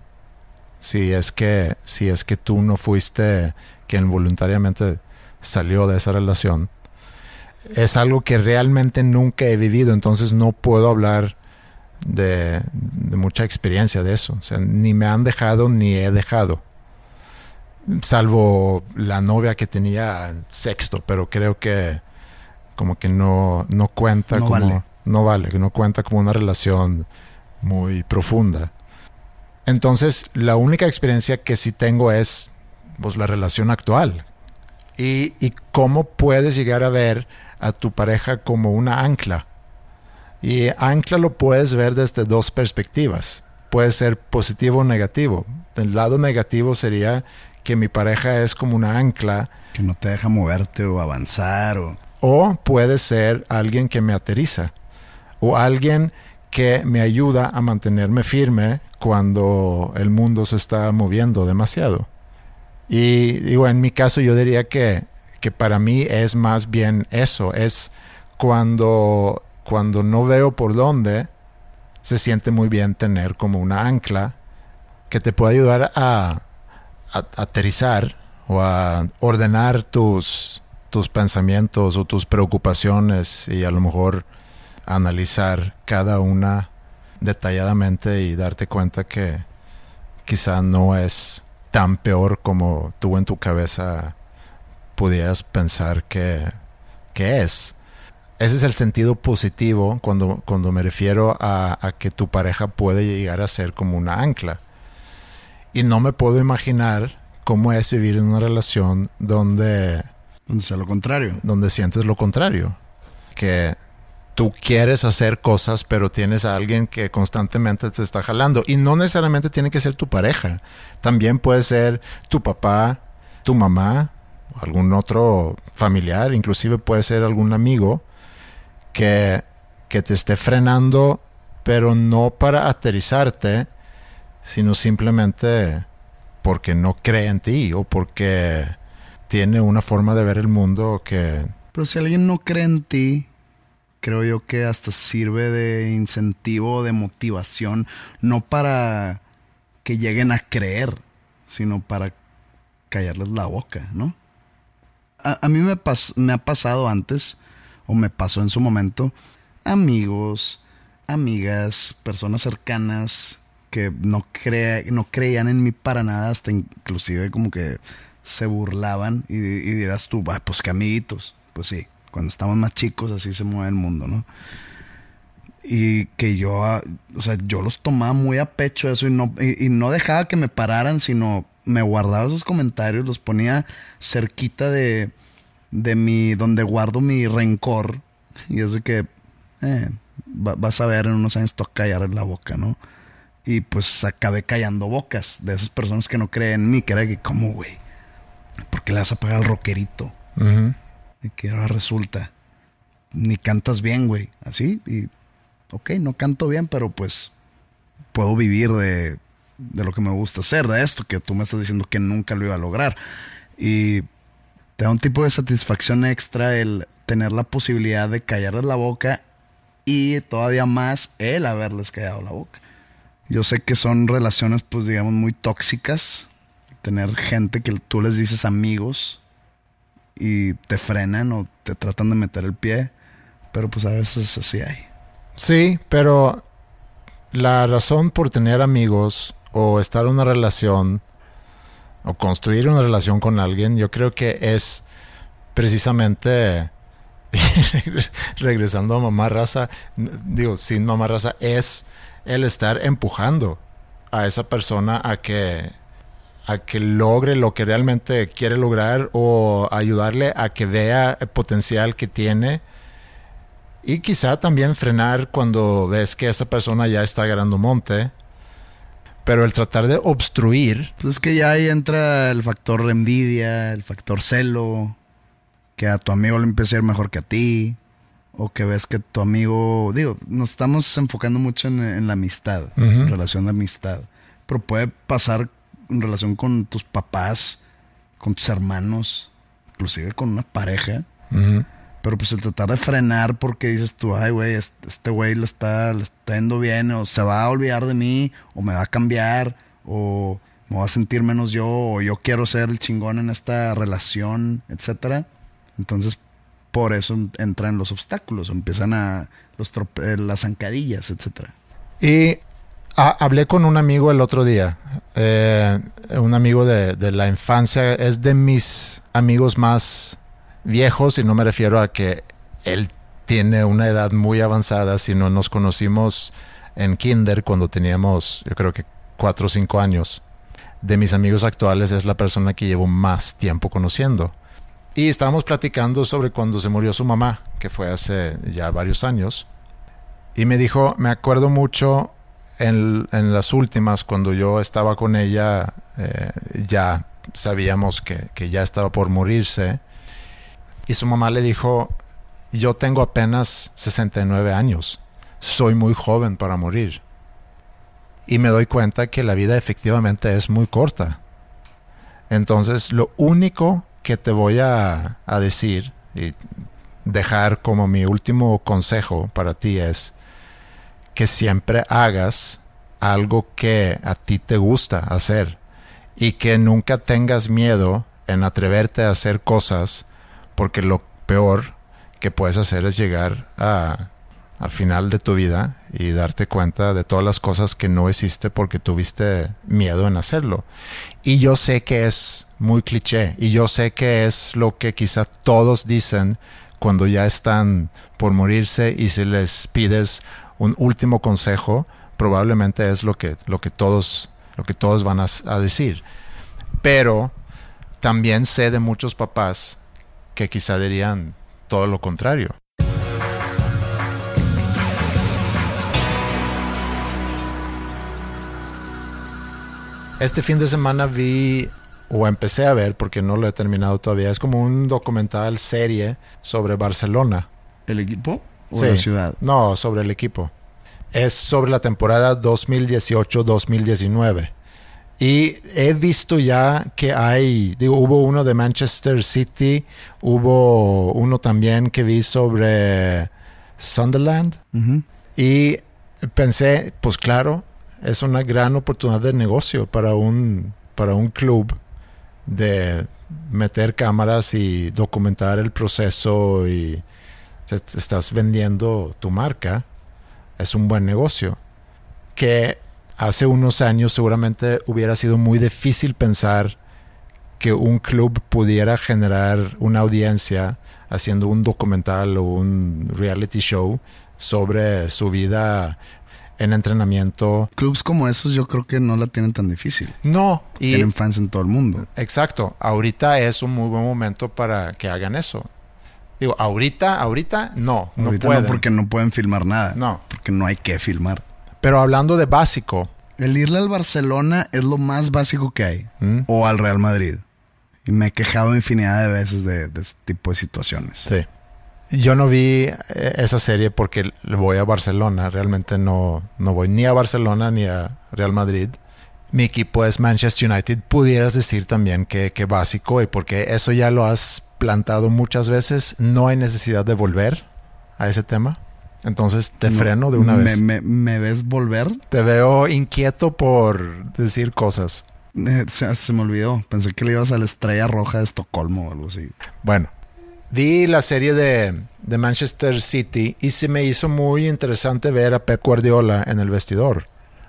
Si es que, si es que tú no fuiste quien voluntariamente salió de esa relación es algo que realmente nunca he vivido, entonces no puedo hablar de, de, mucha experiencia de eso. O sea, ni me han dejado ni he dejado. Salvo la novia que tenía en sexto, pero creo que como que no, no cuenta No como... vale. No vale, que no cuenta como una relación muy profunda. Entonces, la única experiencia que sí tengo es pues, la relación actual. Y, y cómo puedes llegar a ver a tu pareja como una ancla. Y ancla lo puedes ver desde dos perspectivas. Puede ser positivo o negativo. El lado negativo sería que mi pareja es como una ancla. Que no te deja moverte o avanzar o... O puede ser alguien que me aterriza. O alguien que me ayuda a mantenerme firme cuando el mundo se está moviendo demasiado. Y digo, en mi caso yo diría que, que para mí es más bien eso, es cuando, cuando no veo por dónde, se siente muy bien tener como una ancla que te puede ayudar a, a, a aterrizar o a ordenar tus, tus pensamientos o tus preocupaciones y a lo mejor analizar cada una detalladamente y darte cuenta que quizá no es tan peor como tú en tu cabeza pudieras pensar que, que es. Ese es el sentido positivo cuando, cuando me refiero a, a que tu pareja puede llegar a ser como una ancla. Y no me puedo imaginar cómo es vivir en una relación donde Donde sea lo contrario. donde sientes lo contrario. Que tú quieres hacer cosas, pero tienes a alguien que constantemente te está jalando. Y no necesariamente tiene que ser tu pareja. También puede ser tu papá, tu mamá, algún otro familiar, inclusive puede ser algún amigo que, que te esté frenando, pero no para aterrizarte, sino simplemente porque no cree en ti o porque tiene una forma de ver el mundo que Pero si alguien no cree en ti, creo yo que hasta sirve de incentivo, de motivación, no para que lleguen a creer, sino para callarles la boca, ¿no? A, mí me, me ha pasado antes, o me pasó en su momento, amigos, amigas, personas cercanas que no, crea- no creían en mí para nada, hasta inclusive como que se burlaban y, y dirás tú, "Ah, pues que amiguitos, pues sí, cuando estamos más chicos así se mueve el mundo, ¿no? Y que yo, ah, o sea, yo los tomaba muy a pecho eso y no, y, no dejaba que me pararan, sino me guardaba esos comentarios, los ponía cerquita de, de mi, donde guardo mi rencor. Y es de que, eh, va- vas a ver en unos años toca callar la boca, ¿no? Y pues acabé callando bocas de esas personas que no creen en mí, que era que, ¿cómo, güey? ¿Por qué le vas a pagar rockerito? Que ahora resulta, ni cantas bien, güey. Así, y, ok, no canto bien, pero pues puedo vivir de, de lo que me gusta hacer, de esto, que tú me estás diciendo que nunca lo iba a lograr. Y te da un tipo de satisfacción extra el tener la posibilidad de callarles la boca y todavía más el haberles callado la boca. Yo sé que son relaciones, pues digamos, muy tóxicas. Tener gente que tú les dices amigos y te frenan o te tratan de meter el pie. Pero pues a veces así hay. Sí, pero la razón por tener amigos o estar en una relación o construir una relación con alguien, yo creo que es precisamente (laughs) regresando a mamá raza, digo, sin mamá raza, es el estar empujando a esa persona a que a que logre lo que realmente quiere lograr o ayudarle a que vea el potencial que tiene. Y quizá también frenar cuando ves que esa persona ya está agarrando monte. Pero el tratar de obstruir, Pues es que ya ahí entra el factor envidia, el factor celo, que a tu amigo le empieza a ir mejor que a ti, o que ves que tu amigo, digo, nos estamos enfocando mucho en, en la amistad, en relación de amistad, pero puede pasar en relación con tus papás, con tus hermanos, inclusive con una pareja. Pero pues el tratar de frenar porque dices tú, ay, güey, este güey le está, le está yendo bien, o se va a olvidar de mí, o me va a cambiar, o me va a sentir menos yo, o yo quiero ser el chingón en esta relación, etcétera. Entonces, por eso entran los obstáculos, empiezan a los trope- eh, las zancadillas, etcétera. Y ha- hablé con un amigo el otro día, eh, un amigo de, de la infancia, es de mis amigos más viejos y no me refiero a que él tiene una edad muy avanzada, sino nos conocimos en kinder cuando teníamos, yo creo que cuatro o cinco años. De mis amigos actuales es la persona que llevo más tiempo conociendo. Y estábamos platicando sobre cuando se murió su mamá, que fue hace ya varios años. Y me dijo, me acuerdo mucho en, en las últimas, cuando yo estaba con ella, eh, ya sabíamos que, que ya estaba por morirse. Y su mamá le dijo, yo tengo apenas 69 años, soy muy joven para morir. Y me doy cuenta que la vida efectivamente es muy corta. Entonces, lo único que te voy a, a decir y dejar como mi último consejo para ti es que siempre hagas algo que a ti te gusta hacer y que nunca tengas miedo en atreverte a hacer cosas porque lo peor que puedes hacer es llegar a, al final de tu vida y darte cuenta de todas las cosas que no hiciste porque tuviste miedo en hacerlo. Y yo sé que es muy cliché y yo sé que es lo que quizá todos dicen cuando ya están por morirse y si les pides un último consejo, probablemente es lo que, lo que, todos, lo que todos van a, a decir. Pero también sé de muchos papás que quizá dirían todo lo contrario. Este fin de semana vi, o empecé a ver, porque no lo he terminado todavía, es como un documental serie sobre Barcelona. ¿El equipo o Sí. la ciudad? No, sobre el equipo. Es sobre la temporada 2018-2019. Y he visto ya que hay, digo, hubo uno de Manchester City, hubo uno también que vi sobre Sunderland. Y pensé, pues claro, es una gran oportunidad de negocio para un, para un club de meter cámaras y documentar el proceso y estás vendiendo tu marca. Es un buen negocio. Que hace unos años seguramente hubiera sido muy difícil pensar que un club pudiera generar una audiencia haciendo un documental o un reality show sobre su vida en entrenamiento. Clubs como esos yo creo que no la tienen tan difícil. No, y Tienen fans en todo el mundo. exacto, ahorita es un muy buen momento para que hagan eso. Digo, ahorita, ahorita no, no Ahorita pueden. no porque no pueden filmar nada. No. Porque no hay que filmar. Pero hablando de básico, El irle al Barcelona es lo más básico que hay. ¿Mm? O al Real Madrid. Y me he quejado infinidad de veces de, de este tipo de situaciones. Sí. Yo no vi eh, esa serie porque le voy a Barcelona. Realmente no, no voy ni a Barcelona ni a Real Madrid. Mi equipo es Manchester United. Pudieras decir también que, que básico y porque eso ya lo has plantado muchas veces, no hay necesidad de volver a ese tema. Entonces te No, freno de una me, vez. Me, me ves volver? Te veo inquieto por decir cosas. Eh, se, se me olvidó. Pensé que le ibas a la Estrella Roja de Estocolmo o algo así. Bueno, vi la serie de, de Manchester City y se me hizo muy interesante ver a Pep Guardiola en el vestidor,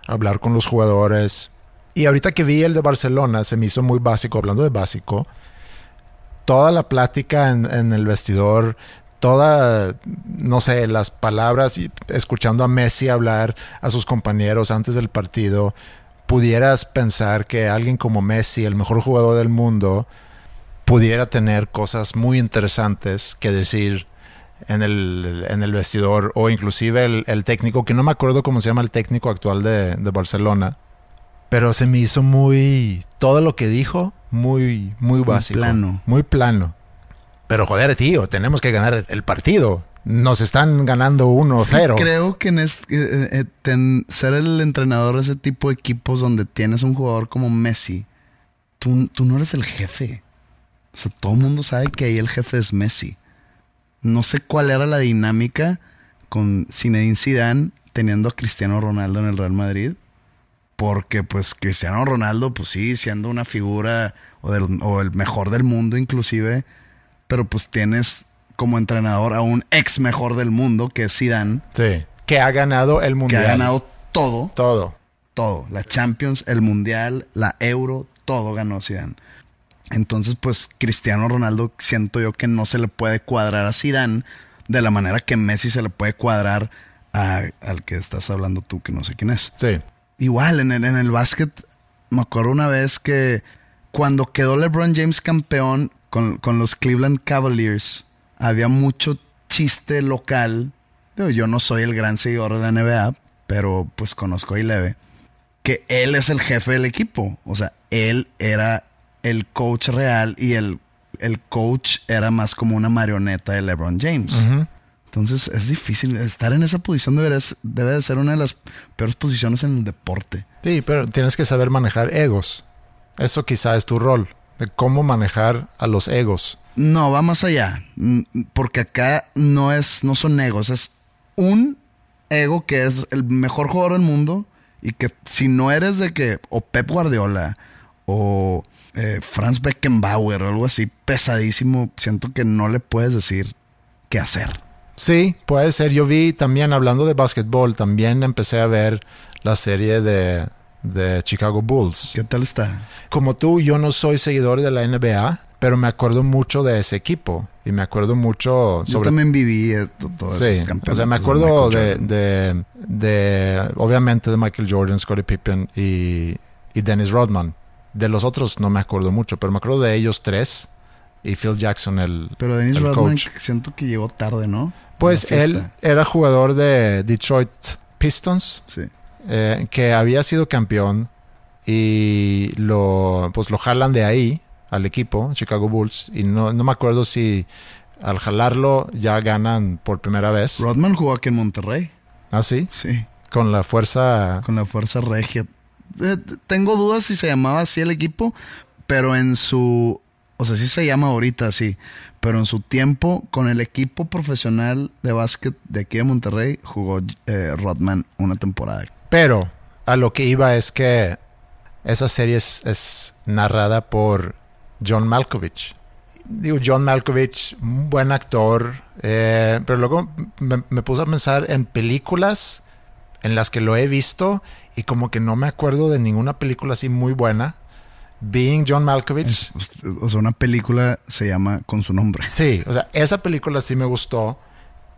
hablar con los jugadores. Y ahorita que vi el de Barcelona, se me hizo muy básico, hablando de básico, toda la plática en, el vestidor, toda, no sé, las palabras, escuchando a Messi hablar a sus compañeros antes del partido, pudieras pensar que alguien como Messi, el mejor jugador del mundo, pudiera tener cosas muy interesantes que decir en el, en el vestidor o inclusive el, el técnico, que no me acuerdo cómo se llama el técnico actual de, de Barcelona, pero se me hizo muy, todo lo que dijo, muy, muy básico. plano. Muy plano. Pero joder, tío, tenemos que ganar el partido. Nos están ganando 1-0. Creo que en es- eh, eh, ten- ser el entrenador de ese tipo de equipos donde tienes un jugador como Messi, tú, tú no eres el jefe. O sea, todo el mundo sabe que ahí el jefe es Messi. No sé cuál era la dinámica con Zinedine Zidane teniendo a Cristiano Ronaldo en el Real Madrid. Porque pues Cristiano Ronaldo, pues sí, siendo una figura o, del- o el mejor del mundo inclusive, pero pues tienes como entrenador a un ex mejor del mundo que es Zidane, Sí. Que ha ganado el que mundial. ha ganado todo, todo. todo, la Champions, el Mundial, la Euro, todo ganó Zidane. Entonces, pues Cristiano Ronaldo siento yo que no se le puede cuadrar a Zidane de la manera que Messi se le puede cuadrar a- al que estás hablando tú, que no sé quién es. Sí. Igual, en el, en el básquet, me acuerdo una vez que cuando quedó LeBron James campeón con, con los Cleveland Cavaliers, había mucho chiste local. Yo no soy el gran seguidor de la NBA, pero pues conozco a Ileve, que él es el jefe del equipo. O sea, él era el coach real y el, el coach era más como una marioneta de LeBron James. Entonces es difícil. Estar en esa posición debe, debe de ser una de las peores posiciones en el deporte. Sí, pero tienes que saber manejar egos. Eso quizá es tu rol, de cómo manejar a los egos. No, va más allá. Mm, Porque acá no es, no son egos, es un ego que es el mejor jugador del mundo y que si no eres de que o Pep Guardiola o eh, Franz Beckenbauer o algo así pesadísimo, siento que no le puedes decir qué hacer. Sí, puede ser. Yo vi también, hablando de básquetbol, también empecé a ver la serie de, de Chicago Bulls. ¿Qué tal está? Como tú, yo no soy seguidor de la NBA, pero me acuerdo mucho de ese equipo. Y me acuerdo mucho Yo también viví esto, todos Sí, esos o sea, me acuerdo de, de, de- obviamente de Michael Jordan, Scottie Pippen y, y Dennis Rodman. De los otros no me acuerdo mucho, pero me acuerdo de ellos tres y Phil Jackson, el, Pero Dennis el Rodman coach. siento que llegó tarde, ¿no? Pues él era jugador de Detroit Pistons, Sí. eh, que había sido campeón y lo, pues lo jalan de ahí al equipo, Chicago Bulls, y no, no me acuerdo si al jalarlo ya ganan por primera vez. Rodman jugó aquí en Monterrey. ¿Ah, sí? Sí. Con la fuerza... con la Fuerza Regia. Eh, tengo dudas si se llamaba así el equipo, pero en su... O sea, sí se llama ahorita así, pero en su tiempo con el equipo profesional de básquet de aquí de Monterrey jugó eh, Rodman una temporada. Pero a lo que iba es que esa serie es, narrada por John Malkovich. Digo, John Malkovich, un buen actor, eh, pero luego me, me puse a pensar en películas en las que lo he visto y como que no me acuerdo de ninguna película así muy buena. Being John Malkovich. O sea, una película se llama con su nombre. Sí, o sea, esa película sí me gustó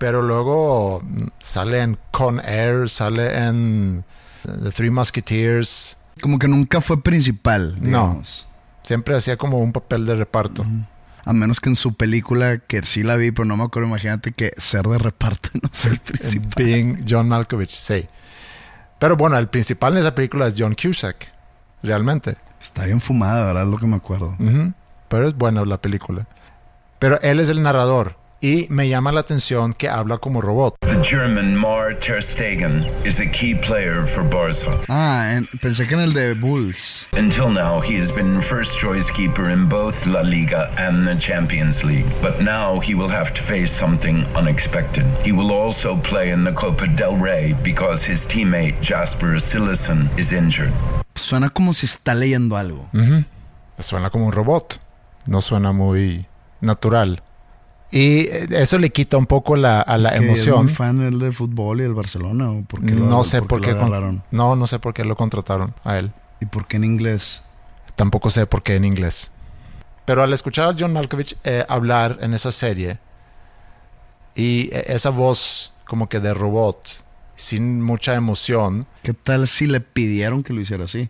pero luego mm, sale en Con Air, sale en The Three Musketeers. Como que nunca fue principal, digamos. Siempre hacía como un papel de reparto. A menos que en su película, que sí la vi, pero no me acuerdo, imagínate que ser de reparto (laughs) no ser el principal. Being John Malkovich, sí. Pero bueno, el principal en esa película es John Cusack, realmente. Está bien fumada, ¿verdad? Es lo que me acuerdo. Pero es buena la película. Pero él es el narrador y me llama la atención que habla como robot. The German Mar Ter Stegen is a key player for Barca. Ah, en- pensé que en el de Bulls. Until now, he has been first choice keeper in both La Liga and the Champions League. But now he will have to face something unexpected. He will also play in the Copa del Rey because his teammate Jasper Sillison is injured. Suena como si está leyendo algo. Suena como un robot. No suena muy natural. Y eh, eso le quita un poco la, a la Que Es emoción. muy fan el de fútbol y el Barcelona. ¿o por qué lo- No sé por qué. lo con- no, no sé por qué lo contrataron a él. ¿Y por qué en inglés? Tampoco sé por qué en inglés. Pero al escuchar a John Malkovich eh, hablar en esa serie y eh, esa voz como que de robot, sin mucha emoción, ¿Qué tal si le pidieron que lo hiciera así?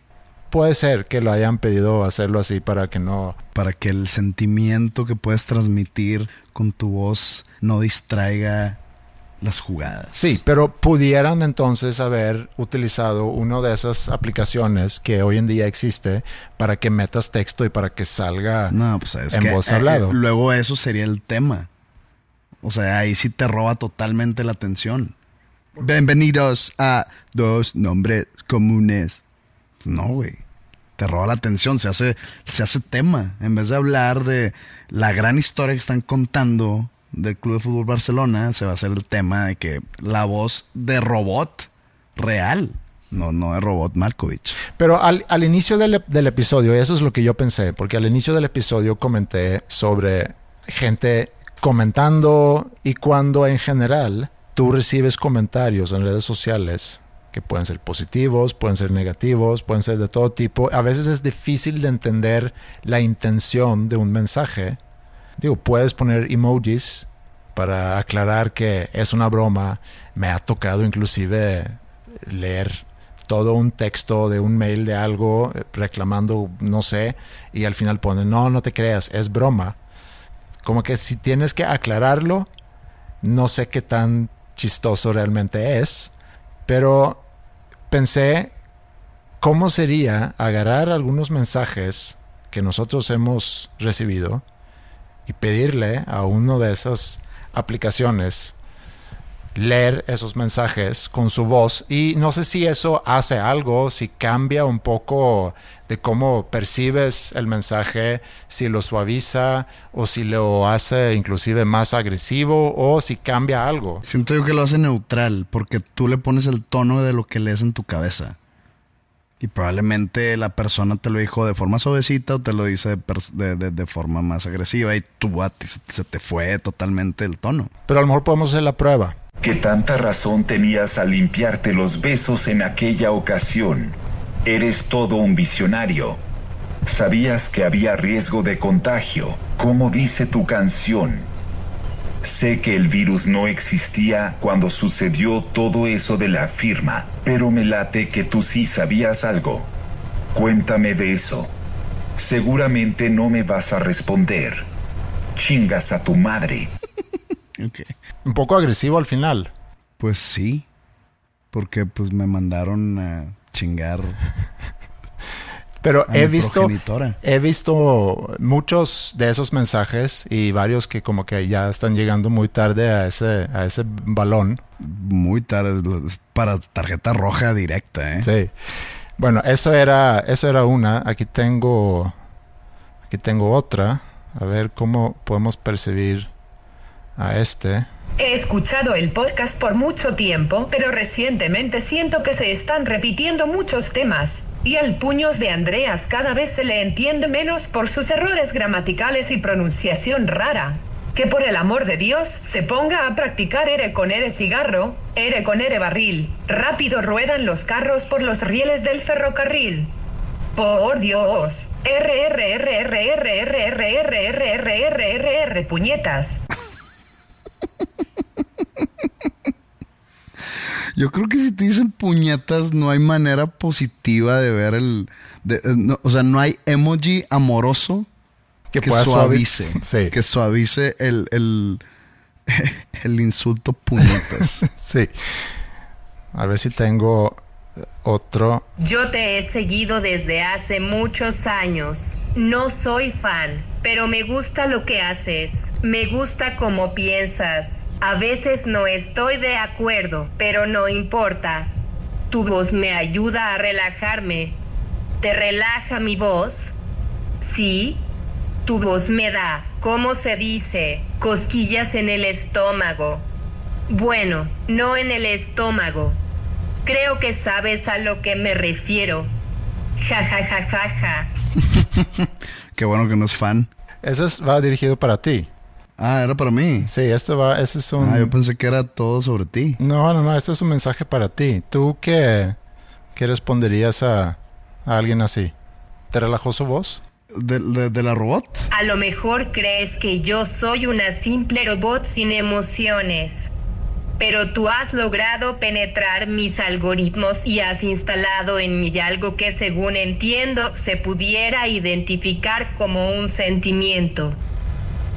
puede ser que lo hayan pedido hacerlo así para que no... Para que el sentimiento que puedes transmitir con tu voz no distraiga las jugadas. Sí, pero pudieran entonces haber utilizado una de esas aplicaciones que hoy en día existe para que metas texto y para que salga No, pues es en que voz eh, hablado. eh, luego eso sería el tema. O sea, ahí sí te roba totalmente la atención. Bienvenidos a dos nombres comunes. No, güey. Te roba la atención, se hace, se hace tema. En vez de hablar de la gran historia que están contando del Club de Fútbol Barcelona, se va a hacer el tema de que la voz de robot real, no, no de robot Malkovich. Pero al, al inicio del, del episodio, eso es lo que yo pensé, porque al inicio del episodio comenté sobre gente comentando y cuando en general tú recibes comentarios en redes sociales que pueden ser positivos, pueden ser negativos, pueden ser de todo tipo, a veces es difícil de entender la intención de un mensaje. Digo, puedes poner emojis para aclarar que es una broma. Me ha tocado inclusive leer todo un texto de un mail de algo eh, reclamando, no sé, y al final ponen, no, no te creas, es broma. Como que si tienes que aclararlo, no sé qué tan chistoso realmente es, pero pensé cómo sería agarrar algunos mensajes que nosotros hemos recibido y pedirle a uno de esas aplicaciones leer esos mensajes con su voz y no sé si eso hace algo, si cambia un poco de cómo percibes el mensaje, si lo suaviza o si lo hace inclusive más agresivo o si cambia algo. Siento yo que lo hace neutral, porque tú le pones el tono de lo que lees en tu cabeza. Y probablemente la persona te lo dijo de forma suavecita o te lo dice de, de- de- de forma más agresiva y tú a ti se, se te fue totalmente el tono. Pero a lo mejor podemos hacer la prueba. Que tanta razón tenías al limpiarte los besos en aquella ocasión. Eres todo un visionario. Sabías que había riesgo de contagio, como dice tu canción. Sé que el virus no existía cuando sucedió todo eso de la firma, pero me late que tú sí sabías algo. Cuéntame de eso. Seguramente no me vas a responder. Chingas a tu madre. (laughs) Ok. Un poco agresivo al final. Pues sí, porque pues me mandaron a chingar. Pero he visto, he visto muchos de esos mensajes y varios que como que ya están llegando muy tarde a ese, a ese balón. Muy tarde, para tarjeta roja directa, ¿eh? Sí. Bueno, eso era, eso era una. Aquí tengo, aquí tengo otra. A ver cómo podemos percibir a este. He escuchado el podcast por mucho tiempo, pero recientemente siento que se están repitiendo muchos temas. Y al puños de Andreas cada vez se le entiende menos por sus errores gramaticales y pronunciación rara. Que por el amor de Dios se ponga a practicar ere con ere cigarro, ere con ere barril. Rápido ruedan los carros por los rieles del ferrocarril. Por Dios. R puñetas. Yo creo que si te dicen puñetas, no hay manera positiva de ver el. de- eh, no, o sea, no hay emoji amoroso Que que, pueda suavi- suavice. (laughs) Sí. Que suavice el, el, (laughs) el insulto puñetas. (laughs) Sí. A ver si tengo eh, otro. Yo te he seguido desde hace muchos años. No soy fan, pero me gusta lo que haces. Me gusta cómo piensas. A veces no estoy de acuerdo, pero no importa. Tu voz me ayuda a relajarme. ¿Te relaja mi voz? Sí. Tu voz me da, ¿cómo se dice? Cosquillas en el estómago. Bueno, no en el estómago. Creo que sabes a lo que me refiero. Ja ja ja ja ja. (laughs) Qué bueno que no es fan. Ese es- va dirigido para ti. Ah, era para mí. Sí, este va, ese es un... Ah, yo pensé que era todo sobre ti. No, no, no, este es un mensaje para ti. ¿Tú qué, qué responderías a, a alguien así? ¿Te relajó su voz? ¿De, de- de la robot? A lo mejor crees que yo soy una simple robot sin emociones. Pero tú has logrado penetrar mis algoritmos y has instalado en mí algo que según entiendo se pudiera identificar como un sentimiento.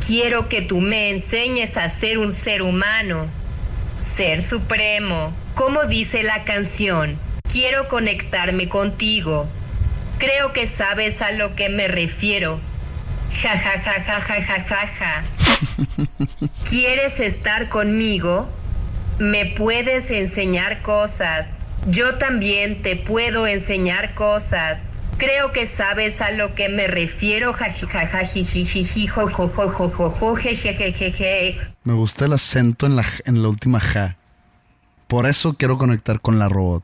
Quiero que tú me enseñes a ser un ser humano, ser supremo, como dice la canción. Quiero conectarme contigo. Creo que sabes a lo que me refiero. Ja ja ja ja ja ja ja ja. (laughs) ¿Quieres estar conmigo? Me puedes enseñar cosas. Yo también te puedo enseñar cosas. Creo que sabes a lo que me refiero. Me gusta el acento en la, en la última ja. Por eso quiero conectar con la robot.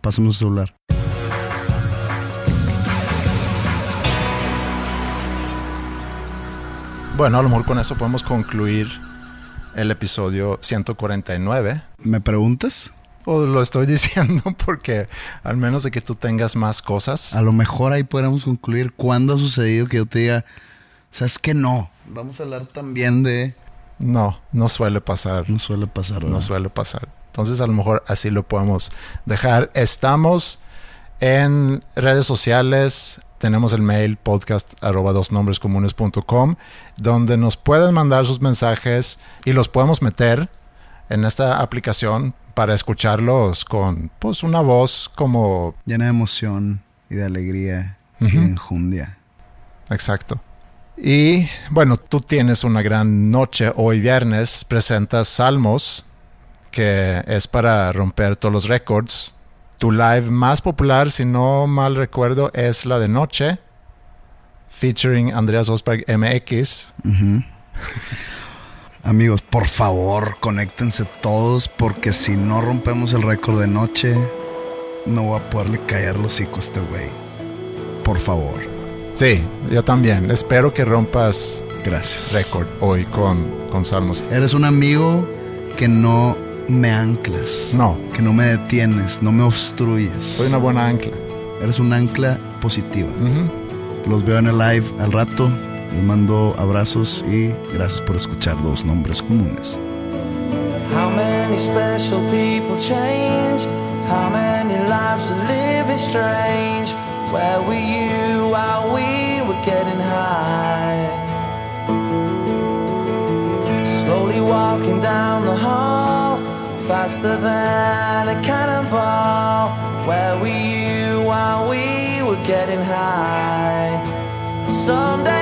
Pásame su celular. Bueno, a lo mejor con eso podemos concluir el episodio 149. ¿Me preguntas? O lo estoy (laughs) diciendo porque al menos de que tú tengas más cosas. A lo mejor ahí podríamos concluir cuándo ha sucedido que yo te diga, ¿sabes que no? Vamos a hablar también de... No, no suele pasar. No suele pasar, No suele pasar. Entonces a lo mejor así lo podemos dejar. Estamos en redes sociales. Tenemos el mail podcast arroba dosnombrescomunes.com donde nos pueden mandar sus mensajes y los podemos meter en esta aplicación para escucharlos con pues una voz como Llena de emoción y de alegría y de enjundia. Exacto. Y bueno, tú tienes una gran noche hoy viernes, presentas Salmos, que es para romper todos los récords. Tu live más popular, si no mal recuerdo, es la de noche, featuring Andreas Osberg MX. Amigos, por favor, conéctense todos porque si no rompemos el récord de noche, no voy a poderle callar los hocico a este güey. Por favor. Sí, yo también. Espero que rompas Gracias. récord hoy con, con Salmos. Eres un amigo que no me anclas. No. Que no me detienes, no me obstruyes. Soy una buena ancla. Eres un ancla positiva. Ujú. Los veo en el live al rato. Les mando abrazos y gracias por escuchar Dos Nombres Comunes. How many special people change? How many lives are living strange? Where were you while we were getting high? Slowly walking down the hall, faster than a cannonball. Where were you while we were getting high? Someday